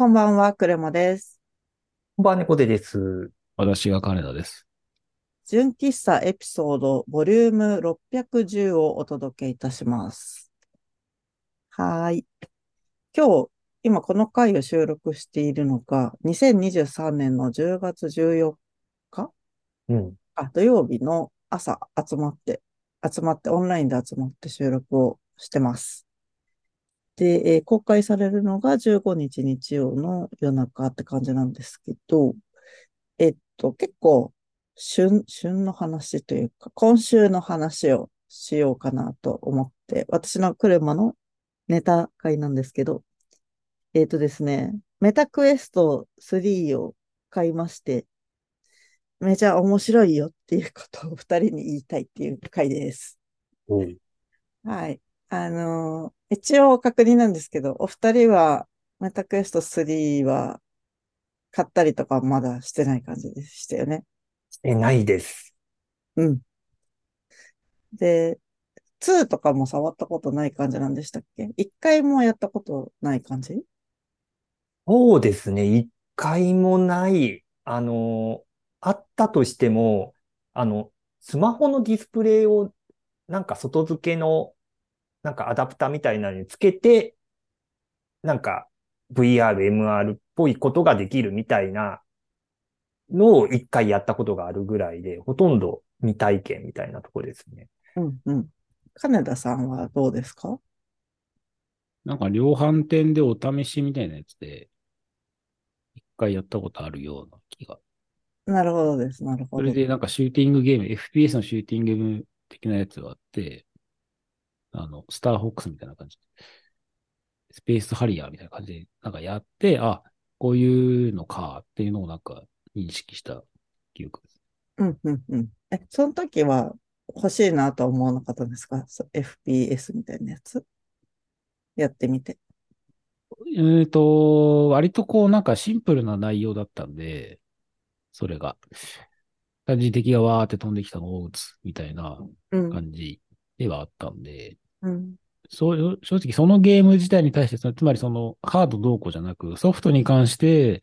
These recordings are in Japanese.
こんばんは、クレマです。こんばんは、猫背です。私が金田です。純喫茶エピソードボリューム610をお届けいたします。はーい。今日、今この回を収録しているのが、2023年の10月14日？うん。あ、土曜日の朝集まって、集まって、オンラインで集まって収録をしてます。で、えー公開されるのが15日日曜の夜中って感じなんですけど、えっと、結構、旬、旬の話というか、今週の話をしようかなと思って、私の車のネタ会なんですけど、えっとですね、メタクエスト3を買いまして、めちゃ面白いよっていうことを二人に言いたいっていう回です。うん。はい。あのー一応確認なんですけど、お二人はメタクエスト3は買ったりとかまだしてない感じでしたよね？え、ないです。うん。で、2とかも触ったことない感じなんでしたっけ？一回もやったことない感じ？そうですね。一回もない。あの、あったとしても、あの、スマホのディスプレイを、なんか外付けの、なんかアダプターみたいなのにつけて、なんか VR、MR っぽいことができるみたいなのを一回やったことがあるぐらいで、ほとんど未体験みたいなとこですね。うんうん。金田さんはどうですか？なんか量販店でお試しみたいなやつで、一回やったことあるような気が。なるほどです。なるほど。それでなんかシューティングゲーム、FPS のシューティングゲーム的なやつがあって、あの、スターホックスみたいな感じ。スペースハリアーみたいな感じで、なんかやって、あ、こういうのかっていうのをなんか認識した記憶です。うんうんうん。え、その時は欲しいなとは思わなかったんですか？そ ?FPS みたいなやつ？やってみて。えっと、割とこうなんかシンプルな内容だったんで、それが。単純に敵がわーって飛んできたのを撃つみたいなうん。感じではあったんで、うん。そう、正直そのゲーム自体に対して、そのつまりそのハードどうこうじゃなく、ソフトに関して、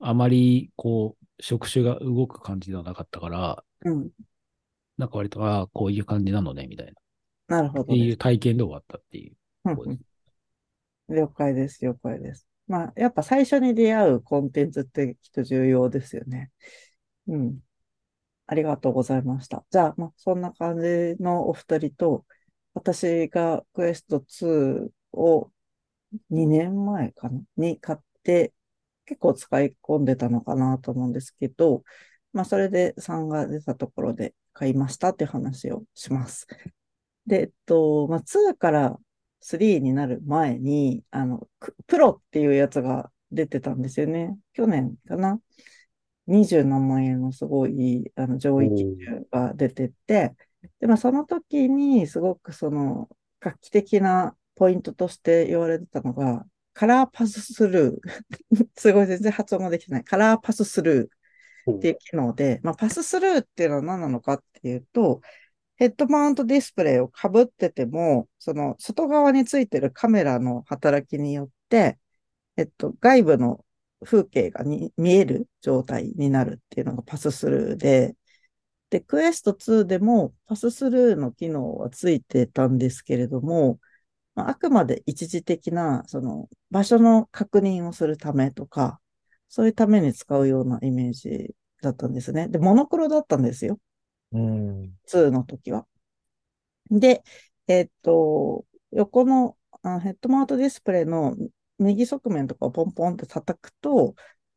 あまりこう、触手が動く感じではなかったから、うん。なんか割と、ああ、こういう感じなのね、みたいな。なるほどっていう体験で終わったっていう。うん了解です、了解です。まあ、やっぱ最初に出会うコンテンツってきっと重要ですよね。うん。ありがとうございました。じゃあ、まあ、そんな感じのお二人と、私がクエスト2を2年前かな？に買って、結構使い込んでたのかなと思うんですけど、まあ、それで3が出たところで買いましたって話をします。で、えっと、まあ、2から3になる前に、あの、プロっていうやつが出てたんですよね。去年かな？20何万円のすごい、あの、上位機種が出てて、で、まあ、その時にすごくその、画期的なポイントとして言われてたのが、カラーパススルー。すごい全然発音ができてない。カラーパススルーっていう機能で、まあ、パススルーっていうのは何なのかっていうと、ヘッドマウントディスプレイをかぶってても、その外側についてるカメラの働きによって、えっと、外部の風景が見える状態になるっていうのがパススルーで、で、クエスト2でもパススルーの機能はついてたんですけれども、まあ、あくまで一時的な、その場所の確認をするためとか、そういうために使うようなイメージだったんですね。で、モノクロだったんですよ。うん。2の時は。で、えっと、横のあヘッドマウントディスプレイの右側面とかをポンポンって叩くと、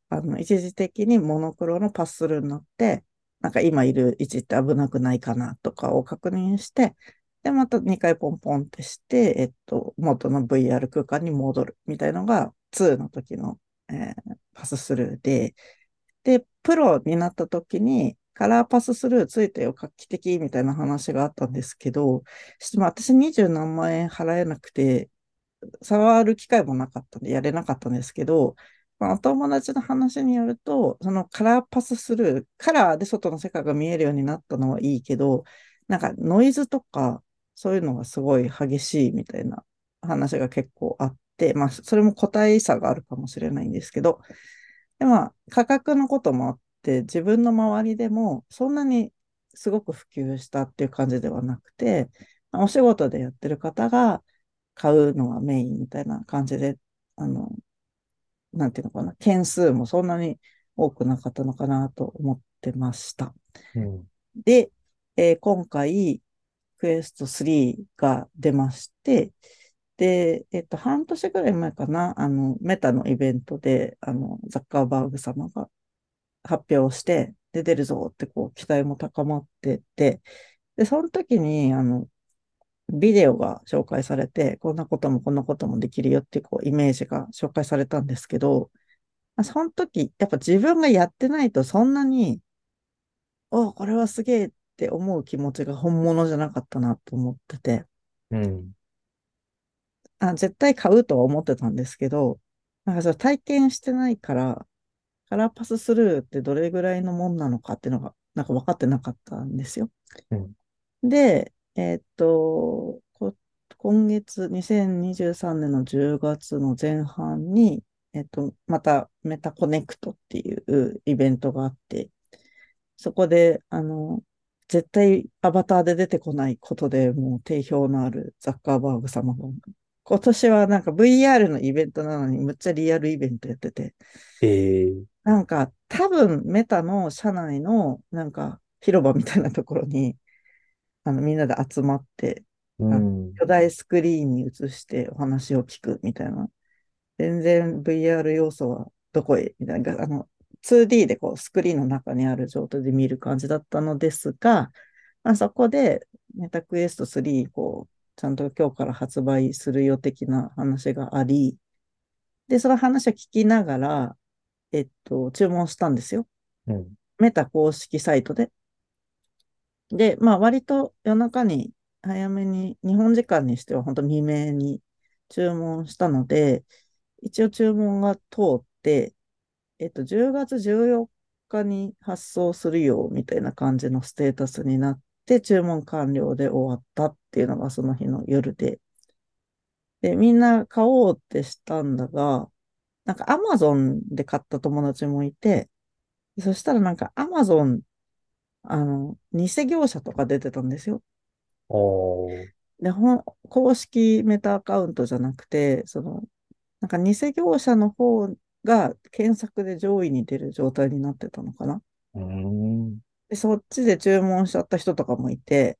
あの、一時的にモノクロのパススルーになって、なんか今いる位置って危なくないかなとかを確認して、で、また2回ポンポンってして、えっと、元の VR 空間に戻るみたいのが2の時の、えーパススルーで、で、プロになった時に、カラーパススルーついてよ、画期的みたいな話があったんですけど、私20何万円払えなくて、触る機会もなかったんで、やれなかったんですけど、まあ、お友達の話によると、そのカラーパススルー、カラーで外の世界が見えるようになったのはいいけど、なんかノイズとか、そういうのがすごい激しいみたいな話が結構あって、まあ、それも個体差があるかもしれないんですけど、でまあ、価格のこともあって、自分の周りでもそんなにすごく普及したっていう感じではなくて、お仕事でやってる方が買うのがメインみたいな感じで、あの、なんていうのかな、件数もそんなに多くなかったのかなと思ってました。うん、で、えー、今回、クエスト3が出まして、で、えっと、半年ぐらい前かな、あの、メタのイベントで、あの、ザッカーバーグ様が発表して、で、出るぞってこう、期待も高まってて、で、その時に、あの、ビデオが紹介されて、こんなこともこんなこともできるよっていうこうイメージが紹介されたんですけど、その時、やっぱ自分がやってないとそんなに、おこれはすげえって思う気持ちが本物じゃなかったなと思ってて、うん、あ絶対買うとは思ってたんですけど、なんかそれ体験してないから、カラーパススルーってどれぐらいのもんなのかっていうのが、なんか分かってなかったんですよ。うん、で、えー、っと、今月、2023年の10月の前半に、えっと、またメタコネクトっていうイベントがあって、そこで、あの、絶対アバターで出てこないことでもう定評のあるザッカーバーグ様が、今年はなんか VR のイベントなのにむっちゃリアルイベントやってて、えー、なんか多分メタの社内のなんか広場みたいなところにあのみんなで集まって、うん、巨大スクリーンに映してお話を聞くみたいな。全然 VR 要素はどこへ？みたいな。あの 2D でこうスクリーンの中にある状態で見る感じだったのですが、まあ、そこでメタクエスト3こうちゃんと今日から発売するよ的な話があり、で、その話を聞きながら、えっと、注文したんですよ。うん、メタ公式サイトで。で、まあ割と夜中に早めに、日本時間にしては本当未明に注文したので、一応注文が通って、えっと、10月14日に発送するよみたいな感じのステータスになって、注文完了で終わったっていうのがその日の夜で。で、みんな買おうってしたんだが、なんか Amazon で買った友達もいて、そしたらなんか Amazon あの、偽業者とか出てたんですよ。で、ほ公式メタアカウントじゃなくて、その、なんか偽業者の方が検索で上位に出る状態になってたのかな。で、そっちで注文しちゃった人とかもいて、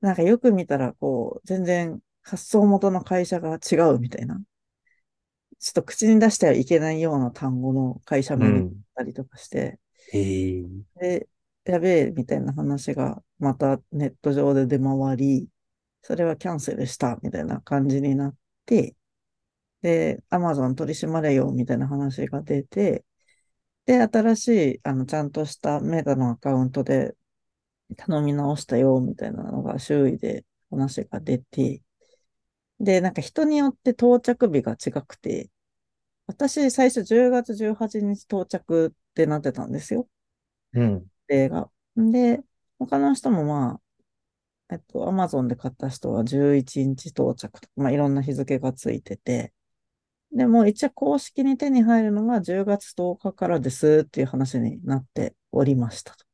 なんかよく見たら、こう、全然発送元の会社が違うみたいな。ちょっと口に出してはいけないような単語の会社名にったりとかして、うん、で、やべえ、みたいな話がまたネット上で出回り、それはキャンセルした、みたいな感じになって、で、アマゾン取り締まれよ、みたいな話が出て、で、新しい、あの、ちゃんとしたメタのアカウントで頼み直したよ、みたいなのが周囲で話が出て、で、なんか人によって到着日が違くて、私最初10月18日到着ってなってたんですよ。うん。定が。で、他の人もまあ、えっと、アマゾンで買った人は11日到着とか、まあ、いろんな日付がついてて、でも一応公式に手に入るのが10月10日からですっていう話になっておりましたと。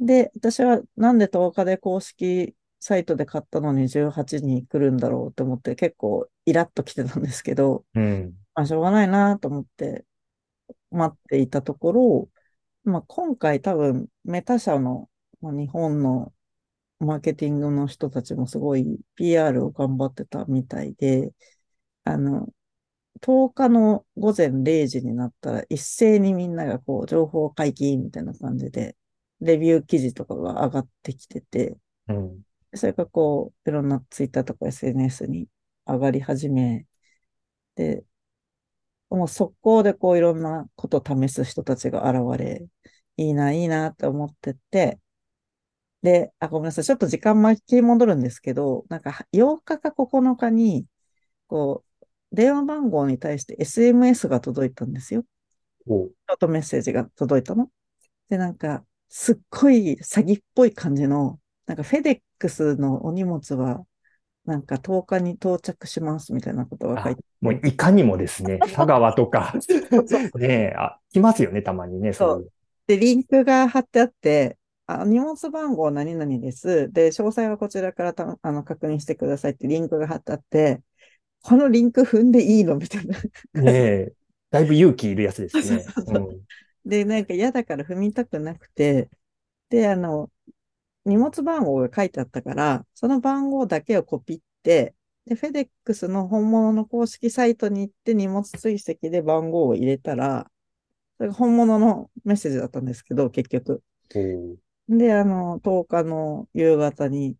で、私はなんで10日で公式サイトで買ったのに18に来るんだろうって思って結構イラッと来てたんですけど、うん、まあしょうがないなと思って待っていたところ、まあ、今回多分メタ社の、まあ、日本のマーケティングの人たちもすごい PR を頑張ってたみたいで、あの、10日の午前0時になったら一斉にみんながこう情報解禁みたいな感じで、レビュー記事とかが上がってきてて、うん、それがこう、いろんなツイッターとか SNS に上がり始め、で、もう速攻でこういろんなことを試す人たちが現れ、いいな、いいなって思ってて、で、あ、ごめんなさい。ちょっと時間巻き戻るんですけど、なんか8日か9日に、こう、電話番号に対して SMS が届いたんですよ。ショートメッセージが届いたの。で、なんか、すっごい詐欺っぽい感じの、なんかフェデックスのお荷物はなんか10日に到着しますみたいなことが書いてもういかにもですね、佐川とか、ねえ、あ、来ますよね、たまにね、そう。で、リンクが貼ってあって、あ荷物番号何々です。で、詳細はこちらからたあの確認してくださいってリンクが貼ってあって、このリンク踏んでいいのみたいな。ねえ、だいぶ勇気いるやつですね。で、なんか嫌だから踏みたくなくて、で、あの、荷物番号が書いてあったから、その番号だけをコピって、で、フェデックスの本物の公式サイトに行って荷物追跡で番号を入れたら、それが本物のメッセージだったんですけど、結局。で、あの、10日の夕方に、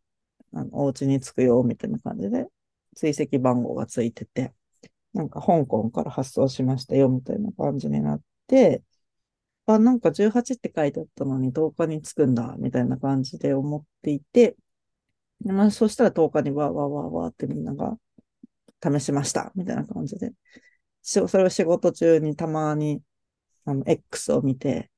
あの、お家に着くよ、みたいな感じで、追跡番号がついてて、なんか香港から発送しましたよ、みたいな感じになって、あ、なんか18って書いてあったのに10日に着くんだ、みたいな感じで思っていて、でまあ、そしたら10日にわーわーわーわーってみんなが試しました、みたいな感じで。しそれを仕事中にたまに、あの、X を見て、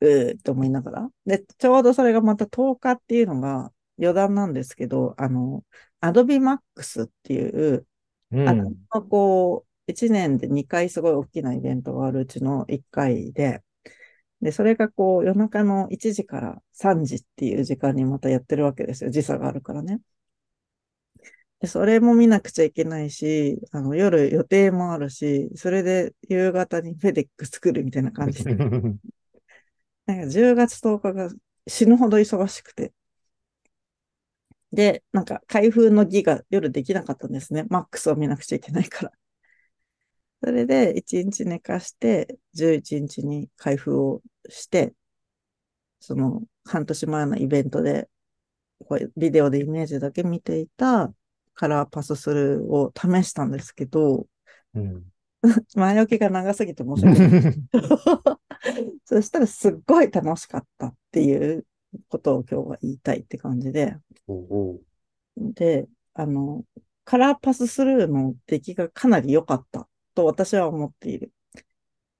うーって思いながら。で、ちょうどそれがまた10日っていうのが余談なんですけど、あの、Adobe Max っていう、うんあの、こう、1年で2回すごい大きなイベントがあるうちの1回で、で、それがこう、夜中の1時から3時っていう時間にまたやってるわけですよ。時差があるからね。で、それも見なくちゃいけないし、あの、夜予定もあるし、それで夕方にフェデック作るみたいな感じで、なんか10月10日が死ぬほど忙しくて。で、なんか開封の儀が夜できなかったんですね。マックスを見なくちゃいけないから。それで1日寝かして、11日に開封をして、その半年前のイベントで、こうビデオでイメージだけ見ていたカラーパススルーを試したんですけど、うん。前置きが長すぎて申し訳ない。そしたらすっごい楽しかったっていうことを今日は言いたいって感じで、おおで、あの、カラーパススルーの出来がかなり良かったと私は思っている。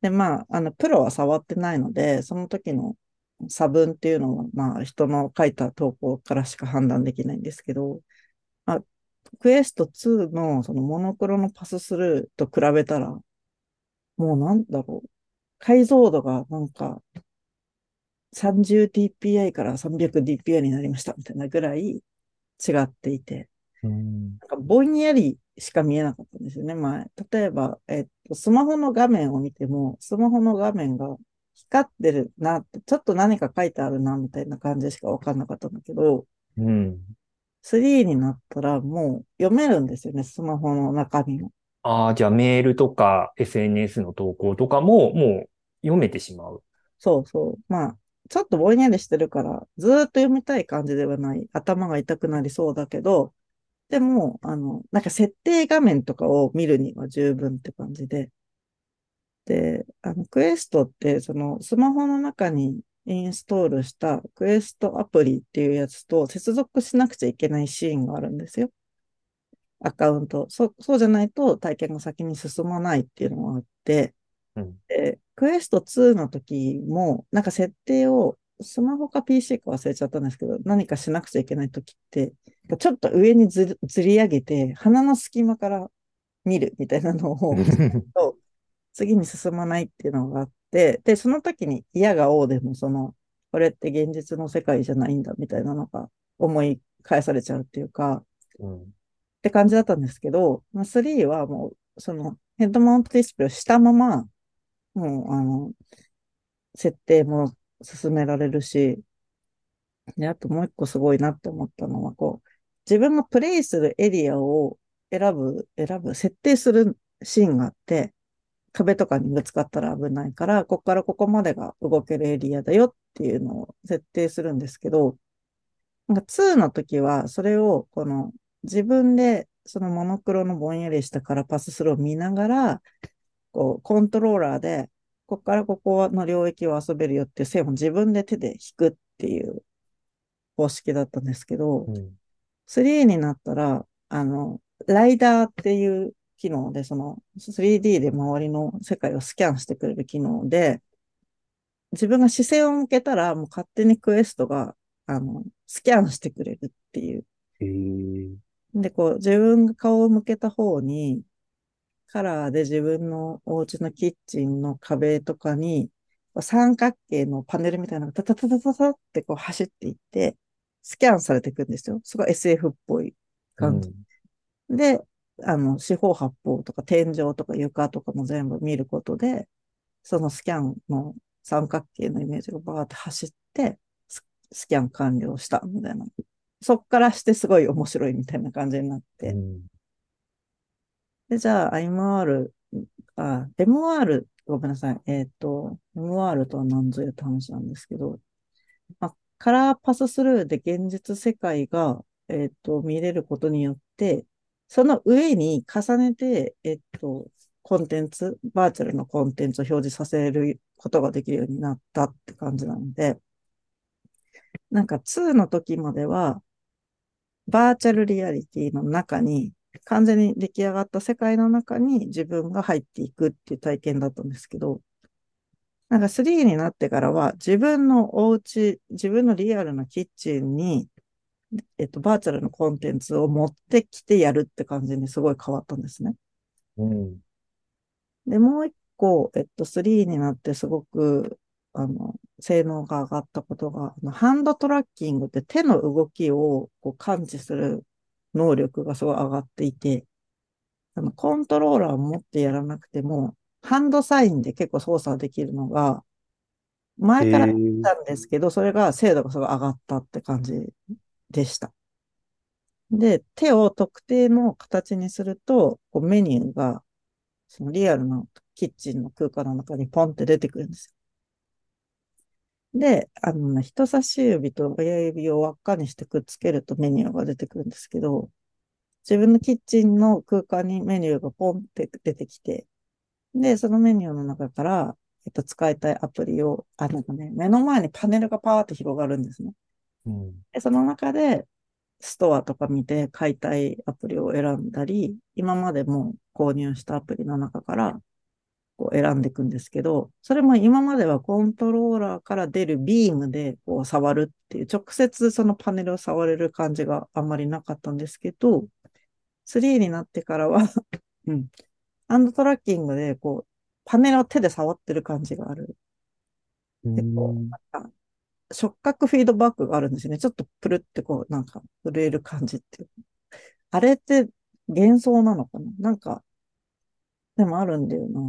で、まあ、あの、プロは触ってないので、その時の差分っていうのは、まあ、人の書いた投稿からしか判断できないんですけど、あ、クエスト2のそのモノクロのパススルーと比べたら、もうなんだろう。解像度がなんか 30dpi から 300dpi になりましたみたいなぐらい違っていて、うんなんかぼんやりしか見えなかったんですよね、前。例えば、えっと、スマホの画面を見ても、スマホの画面が光ってるなって、ちょっと何か書いてあるな、みたいな感じしかわかんなかったんだけど、うん。3になったらもう読めるんですよね、スマホの中身を。ああ、じゃあメールとか SNS の投稿とかももう読めてしまう。そうそう。まあ、ちょっとぼんやりしてるから、ずーっと読みたい感じではない。頭が痛くなりそうだけど、でも、あの、なんか設定画面とかを見るには十分って感じで。で、あの、クエストって、その、スマホの中にインストールしたクエストアプリっていうやつと接続しなくちゃいけないシーンがあるんですよ。アカウント。そ、そうじゃないと体験が先に進まないっていうのがあって、うん。で、クエスト2の時も、なんか設定を、スマホか PC か忘れちゃったんですけど、何かしなくちゃいけない時って、ちょっと上にずずり上げて、鼻の隙間から見るみたいなのを、と次に進まないっていうのがあって、で、その時に嫌が王でも、その、これって現実の世界じゃないんだみたいなのが思い返されちゃうっていうか、うん。って感じだったんですけど、まあ、3はもう、そのヘッドマウントディスプレイをしたまま、もう、あの、設定も進められるし、で、あともう一個すごいなって思ったのは、こう、自分がプレイするエリアを選ぶ、選ぶ、設定するシーンがあって、壁とかにぶつかったら危ないから、ここからここまでが動けるエリアだよっていうのを設定するんですけど、なんか2の時は、それを、この、自分で、そのモノクロのぼんやりしたカラーパススルーを見ながら、こう、コントローラーで、ここからここの領域を遊べるよっていう線を自分で手で引くっていう方式だったんですけど、うん。3になったら、あの、ライダーっていう機能で、その 3D で周りの世界をスキャンしてくれる機能で、自分が視線を向けたら、もう勝手にクエストが、あの、スキャンしてくれるっていう。で、こう、自分が顔を向けた方に、カラーで自分のお家のキッチンの壁とかに、三角形のパネルみたいなのがタタタタタタってこう走っていって、スキャンされていくんですよ。すごい SF っぽい感じ。うん、で、あの、四方八方とか天井とか床とかも全部見ることで、そのスキャンの三角形のイメージがバーって走って、スキャン完了したみたいな。そっからしてすごい面白いみたいな感じになって。うん、で、じゃあ、MR、あ、MR、ごめんなさい。えっ、ー、と、MR とは何ぞやって話なんですけど、まあ、カラーパススルーで現実世界が、えっ、ー、と、見れることによって、その上に重ねて、えっ、ー、と、コンテンツ、バーチャルのコンテンツを表示させることができるようになったって感じなので、なんか2の時までは、バーチャルリアリティの中に、完全に出来上がった世界の中に自分が入っていくっていう体験だったんですけど、なんか3になってからは自分のお家、自分のリアルなキッチンに、えっと、バーチャルのコンテンツを持ってきてやるって感じにすごい変わったんですね。うん。で、もう一個、えっと、3になってすごくあの、性能が上がったことが、あのハンドトラッキングって手の動きをこう感知する能力がすごい上がっていて、あの、コントローラーを持ってやらなくても、ハンドサインで結構操作できるのが、前から言ったんですけど、それが精度がすごい上がったって感じでした。で、手を特定の形にすると、こうメニューが、そのリアルなキッチンの空間の中にポンって出てくるんですよ。で、あの、人差し指と親指を輪っかにしてくっつけるとメニューが出てくるんですけど、自分のキッチンの空間にメニューがポンって出てきて、で、そのメニューの中から、えっと、使いたいアプリを、あ、なんかね、目の前にパネルがパーって広がるんですね。うん、でその中で、ストアとか見て買いたいアプリを選んだり、今までも購入したアプリの中からこう選んでいくんですけど、それも今まではコントローラーから出るビームでこう触るっていう、直接そのパネルを触れる感じがあんまりなかったんですけど、3になってからは うん、ハンドトラッキングでこう、パネルを手で触ってる感じがある。でこうなんか触覚フィードバックがあるんですよね。ちょっとプルってこう、なんか震える感じっていう。あれって幻想なのかな？なんか、でもあるんだよな。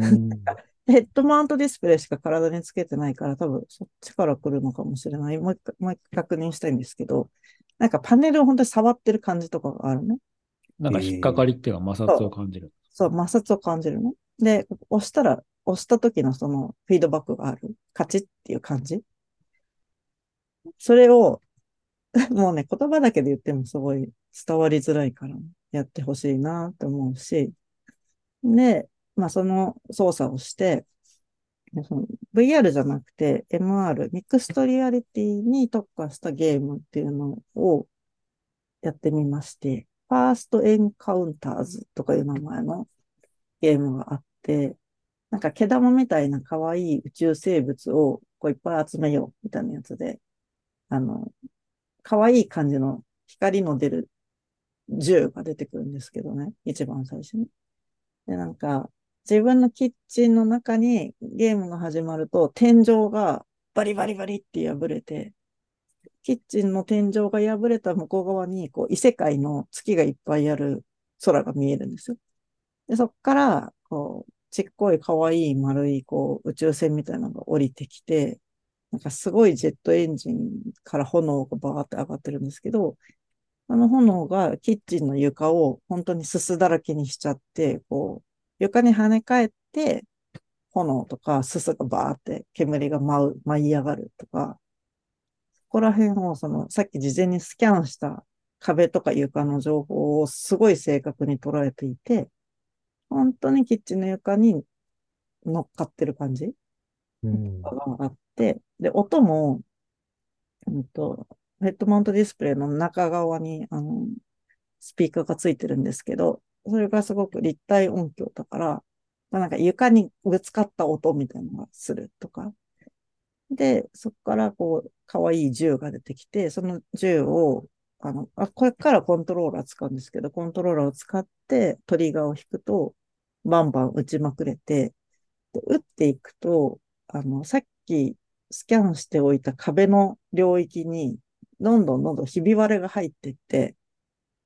ヘッドマウントディスプレイしか体につけてないから、多分そっちから来るのかもしれない。もう一回、もう一回確認したいんですけど、なんかパネルを本当に触ってる感じとかがあるね。なんか引っかかりっていうか摩擦を感じる。そう、摩擦を感じるの？で、押したら、押した時のそのフィードバックがある？カチッっていう感じ？それを、もうね、言葉だけで言ってもすごい伝わりづらいからやってほしいなって思うし、で、まあ、その操作をして、VR じゃなくて MR、ミックストリアリティに特化したゲームっていうのをやってみまして、ファーストエンカウンターズとかいう名前のゲームがあって、なんか毛玉みたいな可愛い宇宙生物をこういっぱい集めようみたいなやつで、あの、可愛い感じの光の出る銃が出てくるんですけどね、一番最初に。で、なんか、自分のキッチンの中にゲームが始まると天井がバリバリバリって破れて、キッチンの天井が破れた向こう側にこう異世界の月がいっぱいある空が見えるんですよ。で、そっから、こう、ちっこい可愛い丸いこう宇宙船みたいなのが降りてきて、なんかすごいジェットエンジンから炎がバーって上がってるんですけど、あの炎がキッチンの床を本当にすすだらけにしちゃって、こう、床に跳ね返って、炎とかすすがバーって煙が舞う、舞い上がるとか、そこら辺をその、さっき事前にスキャンした壁とか床の情報をすごい正確に捉えていて、本当にキッチンの床に乗っかってる感じがあって、で、音も、うんと、ヘッドマウントディスプレイの中側に、あの、スピーカーがついてるんですけど、それがすごく立体音響だから、なんか床にぶつかった音みたいなのがするとか。で、そこからこう、可愛い銃が出てきて、その銃を、あの、あ、これからコントローラー使うんですけど、コントローラーを使ってトリガーを引くと、バンバン打ちまくれて、で打っていくと、あの、さっきスキャンしておいた壁の領域に、どんどんどんどんひび割れが入っていって、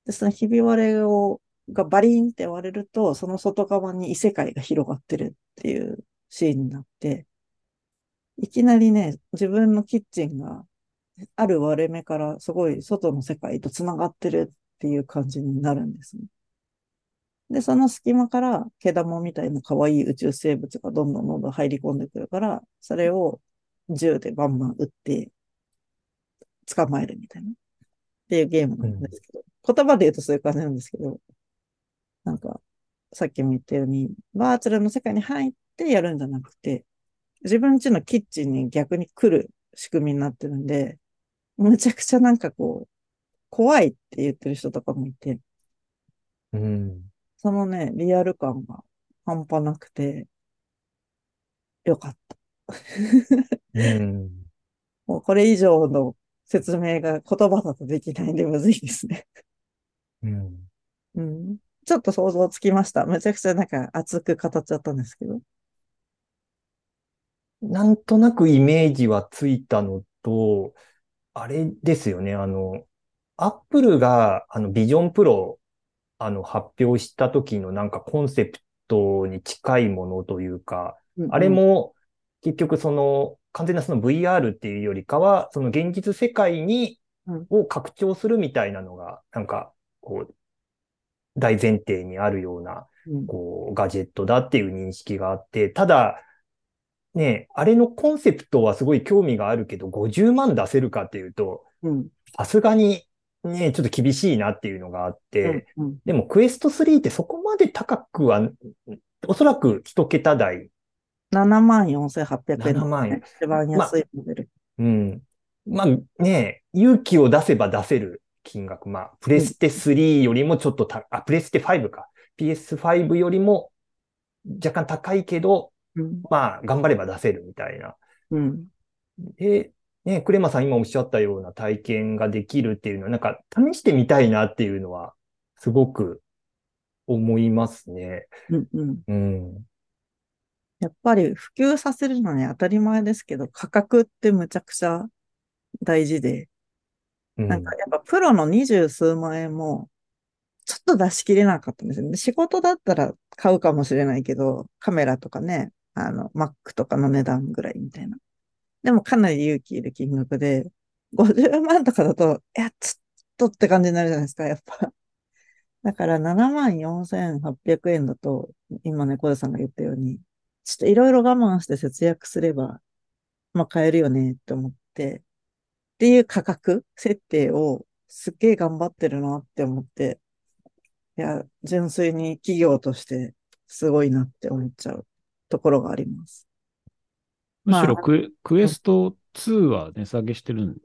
で、そのひび割れを、がバリーンって割れると、その外側に異世界が広がってるっていうシーンになって、いきなりね、自分のキッチンがある割れ目からすごい外の世界と繋がってるっていう感じになるんですね。で、その隙間から毛玉みたいな可愛い宇宙生物がどんどんどんどん入り込んでくるから、それを銃でバンバン撃って捕まえるみたいな。っていうゲームなんですけど、言葉で言うとそういう感じなんですけど、なんか、さっきも言ったように、バーチャルの世界に入ってやるんじゃなくて、自分家のキッチンに逆に来る仕組みになってるんで、むちゃくちゃなんかこう、怖いって言ってる人とかもいて、うん。そのね、リアル感が半端なくて、よかった。うん。もうこれ以上の説明が言葉だとできないんでむずいですね。うん。うん。ちょっと想像つきました。めちゃくちゃなんか熱く語っちゃったんですけど。なんとなくイメージはついたのと、あれですよね、あの、アップルが、あの、ビジョンプロ、あの、発表した時のなんかコンセプトに近いものというか、あれ、も結局その完全なその VR っていうよりかは、その現実世界にうん、を拡張するみたいなのが、なんか、こう、大前提にあるような、うんこう、ガジェットだっていう認識があって、ただ、ね、あれのコンセプトはすごい興味があるけど、50万出せるかっていうと、うん。さすがにね、ちょっと厳しいなっていうのがあって、うん。うん。でもクエスト3ってそこまで高くは、おそらく一桁台74,800円、7万円。一番安いモデル。うん。まあね、勇気を出せば出せる金額。まあ、プレステ3よりもちょっとた、あ、プレステ5か。PS5 よりも若干高いけど、うん。まあ、頑張れば出せるみたいな。うん。で、ね、クレマさん今おっしゃったような体験ができるっていうのは、なんか試してみたいなっていうのは、すごく思いますね。うん。うん。うん。やっぱり普及させるのに当たり前ですけど、価格ってむちゃくちゃ大事で、うん。なんかやっぱプロの二十数万円も、ちょっと出し切れなかったんですよね。仕事だったら買うかもしれないけど、カメラとかね、あの、Mac とかの値段ぐらいみたいな。でもかなり勇気いる金額で、50万とかだと、いや、ちょっとって感じになるじゃないですか、やっぱ。だから7万4800円だと、今ね、小田さんが言ったように、ちょっといろいろ我慢して節約すれば、まあ買えるよねって思って、っていう価格設定をすっげえ頑張ってるなって思って、いや、純粋に企業としてすごいなって思っちゃうところがあります。むしろまあクエクエスト2は値下げしてるん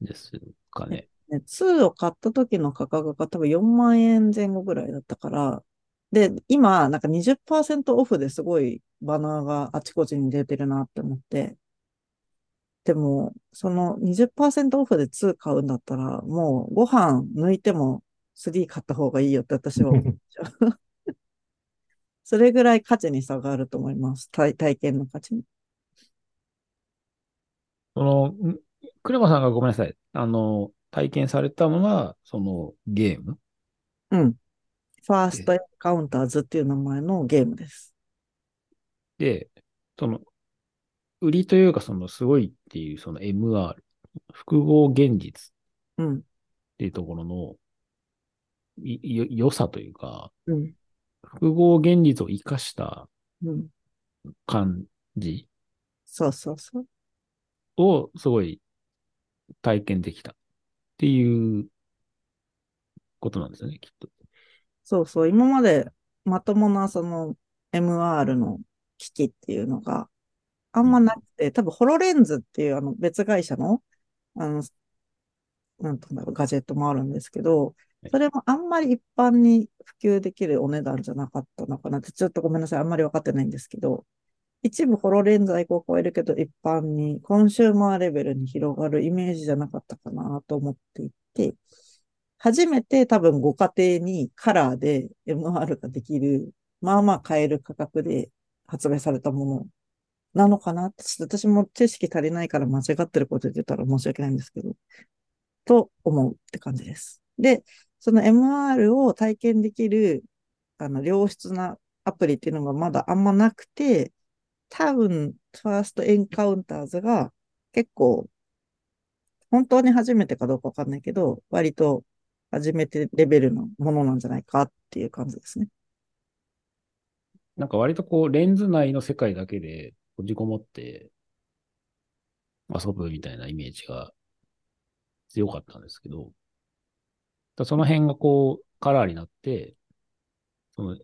ですかね。ね、2を買った時の価格が多分4万円前後ぐらいだったから、で、今、なんか20%オフですごいバナーがあちこちに出てるなって思って、でも、その20%オフで2買うんだったら、もうご飯抜いても3買った方がいいよって私は思っちゃう。それぐらい価値に差があると思います。体体験の価値に。その、んクレマさんがごめんなさい。あの、体験されたのは、そのゲーム？うん。ファーストエンカウンターズっていう名前のゲームです。で、その、売りというか、そのすごいっていう、その MR、複合現実っうん。ていうところの、いよ、良さというか、うん。複合現実を活かしたうん。感じそうそうそう。をすごい体験できたっていうことなんですよね、きっと。そうそう。今までまともなその MR の機器っていうのがあんまなくて、多分ホロレンズっていうあの別会社の、あの、なんていうんだろう、ガジェットもあるんですけどはい、それもあんまり一般に普及できるお値段じゃなかったのかなって、ちょっとごめんなさい。あんまり分かってないんですけど、一部ホロレンズ愛好家はいるけど、一般にコンシューマーレベルに広がるイメージじゃなかったかなと思っていて、初めて多分ご家庭にカラーで MR ができる、まあまあ買える価格で発売されたものなのかな？って、私も知識足りないから間違ってること言ってたら申し訳ないんですけど、と思うって感じです。で、その MR を体験できる、あの、良質なアプリっていうのがまだあんまなくて、多分、ファーストエンカウンターズが結構、本当に初めてかどうかわかんないけど、割と初めてレベルのものなんじゃないかっていう感じですね。なんか割とこう、レンズ内の世界だけで閉じこもって遊ぶみたいなイメージが強かったんですけど、だその辺がこう、カラーになって、その、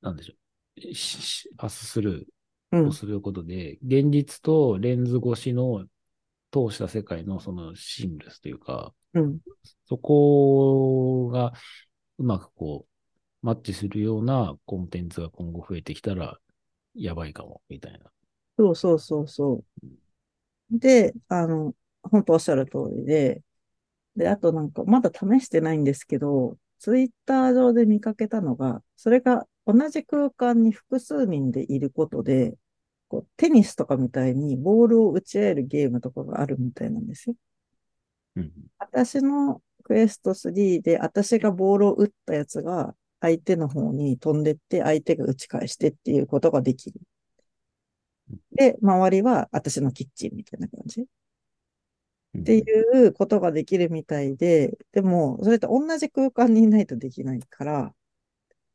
なんでしょう、パススルうんーを。することで、現実とレンズ越しの通した世界のそのシームレスというか、うん。そこがうまくこう、マッチするようなコンテンツが今後増えてきたら、やばいかも、みたいな。そうそうそうそう。で、あの、本当おっしゃる通りで、で、あとなんか、まだ試してないんですけど、ツイッター上で見かけたのが、それが同じ空間に複数人でいることで、こうテニスとかみたいにボールを打ち合えるゲームとかがあるみたいなんですよ。うん。私のクエスト3で私がボールを打ったやつが相手の方に飛んでって相手が打ち返してっていうことができる。で、周りは私のキッチンみたいな感じ。っていうことができるみたいで、でも、それって同じ空間にいないとできないから、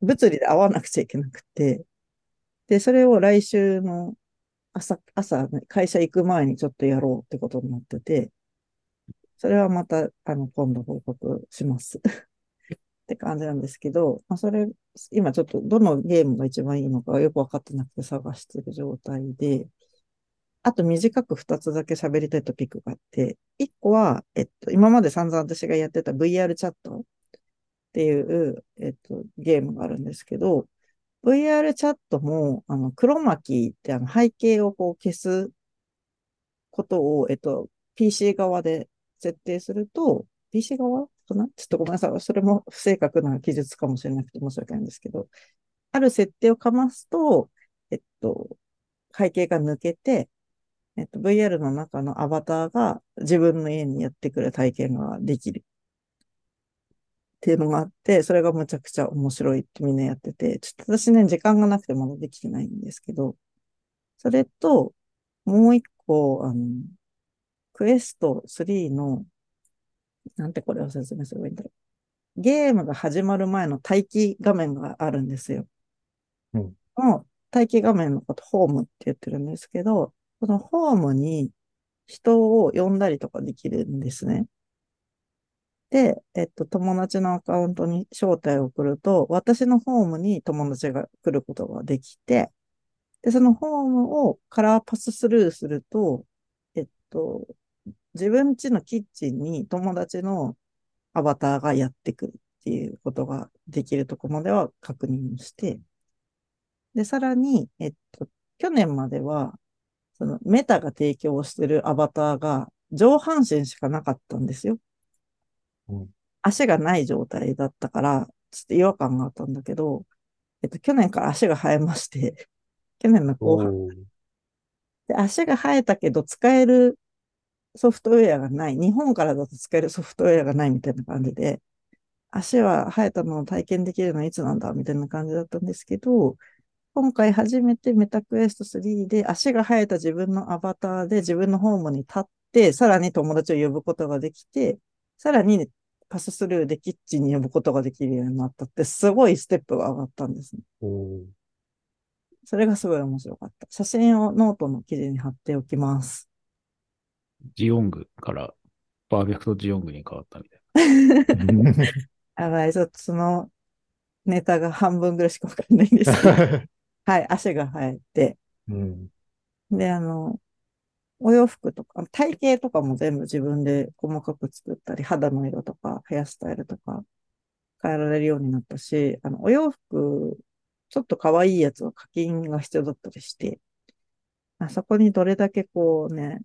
物理で会わなくちゃいけなくて、で、それを来週の朝、朝、ね、会社行く前にちょっとやろうってことになってて、それはまた、あの、今度報告します。って感じなんですけど、まあ、それ、今ちょっとどのゲームが一番いいのかよくわかってなくて探してる状態で、あと短く二つだけ喋りたいトピックがあって、一個は、えっと、今まで散々私がやってた VR チャットっていう、えっと、ゲームがあるんですけど、VR チャットも、あの、黒巻ってあの背景をこう消すことを、えっと、PC 側で設定すると、PC 側かなちょっとごめんなさい。それも不正確な記述かもしれなくて申し訳ないんですけど、ある設定をかますと、えっと、背景が抜けて、えっと、VR の中のアバターが自分の家にやってくる体験ができる。っていうのがあって、それがむちゃくちゃ面白いってみんなやってて、ちょっと私ね、時間がなくてまだできてないんですけど、それと、もう一個、あの、クエスト3の、なんてこれを説明すればいいんだろう。ゲームが始まる前の待機画面があるんですよ。うん。の待機画面のこと、ホームって言ってるんですけど、このホームに人を呼んだりとかできるんですね。で、えっと、友達のアカウントに招待を送ると、私のホームに友達が来ることができて、で、そのホームをカラーパススルーすると、えっと、自分家のキッチンに友達のアバターがやってくるっていうことができるとこまでは確認して、で、さらに、えっと、去年までは、そのメタが提供してるアバターが上半身しかなかったんですよ。うん。足がない状態だったから、ちょっと違和感があったんだけど、えっと、去年から足が生えまして、去年の後半。で、足が生えたけど使えるソフトウェアがない。日本からだと使えるソフトウェアがないみたいな感じで、足は生えたのを体験できるのはいつなんだみたいな感じだったんですけど、今回初めてメタクエスト3で足が生えた自分のアバターで自分のホームに立って、さらに友達を呼ぶことができて、さらにパススルーでキッチンに呼ぶことができるようになったって、すごいステップが上がったんですね。それがすごい面白かった。写真をノートの記事に貼っておきます。ジオングからパーフェクトジオングに変わったみたい やばい、ちょっとそのネタが半分ぐらいしかわかんないんですけど。はい、足が生えて。うん。で、あの、お洋服とか、体型とかも全部自分で細かく作ったり、肌の色とか、ヘアスタイルとか変えられるようになったし、あの、お洋服、ちょっと可愛いやつは課金が必要だったりして、まあ、そこにどれだけこうね、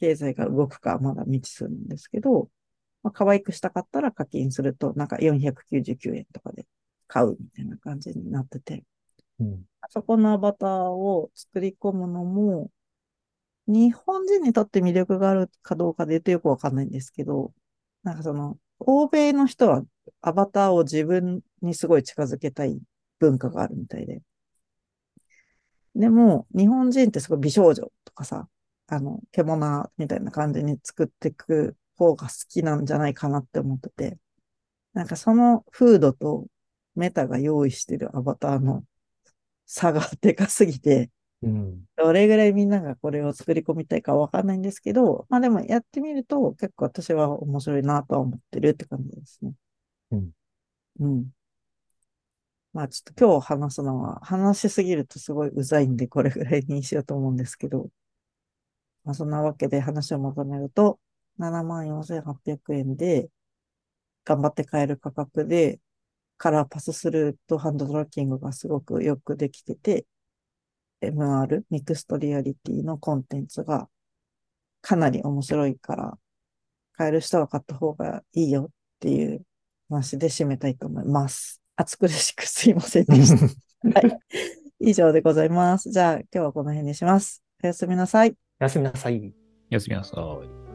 経済が動くかはまだ未知数なんですけど、まあ、可愛くしたかったら課金すると、なんか499円とかで買うみたいな感じになってて、うん。そこのアバターを作り込むのも、日本人にとって魅力があるかどうかで言うとよくわかんないんですけど、なんかその、欧米の人はアバターを自分にすごい近づけたい文化があるみたいで。でも、日本人ってすごい美少女とかさ、あの、獣みたいな感じに作っていく方が好きなんじゃないかなって思ってて、なんかその風土とメタが用意してるアバターの差がでかすぎて、うん。どれぐらいみんながこれを作り込みたいかわかんないんですけど、まあでもやってみると結構私は面白いなとは思ってるって感じですね。うん。うん。まあちょっと今日話すのは話しすぎるとすごいうざいんでこれぐらいにしようと思うんですけど、まあそんなわけで話をまとめると74,800円で頑張って買える価格でカラーパススルーとハンドトラッキングがすごくよくできてて、MR、ミクストリアリティのコンテンツがかなり面白いから、買える人は買った方がいいよっていう話で締めたいと思います。暑苦しくすいませんでした。はい。以上でございます。じゃあ今日はこの辺にします。おやすみなさい。おやすみなさい。おやすみなさい。「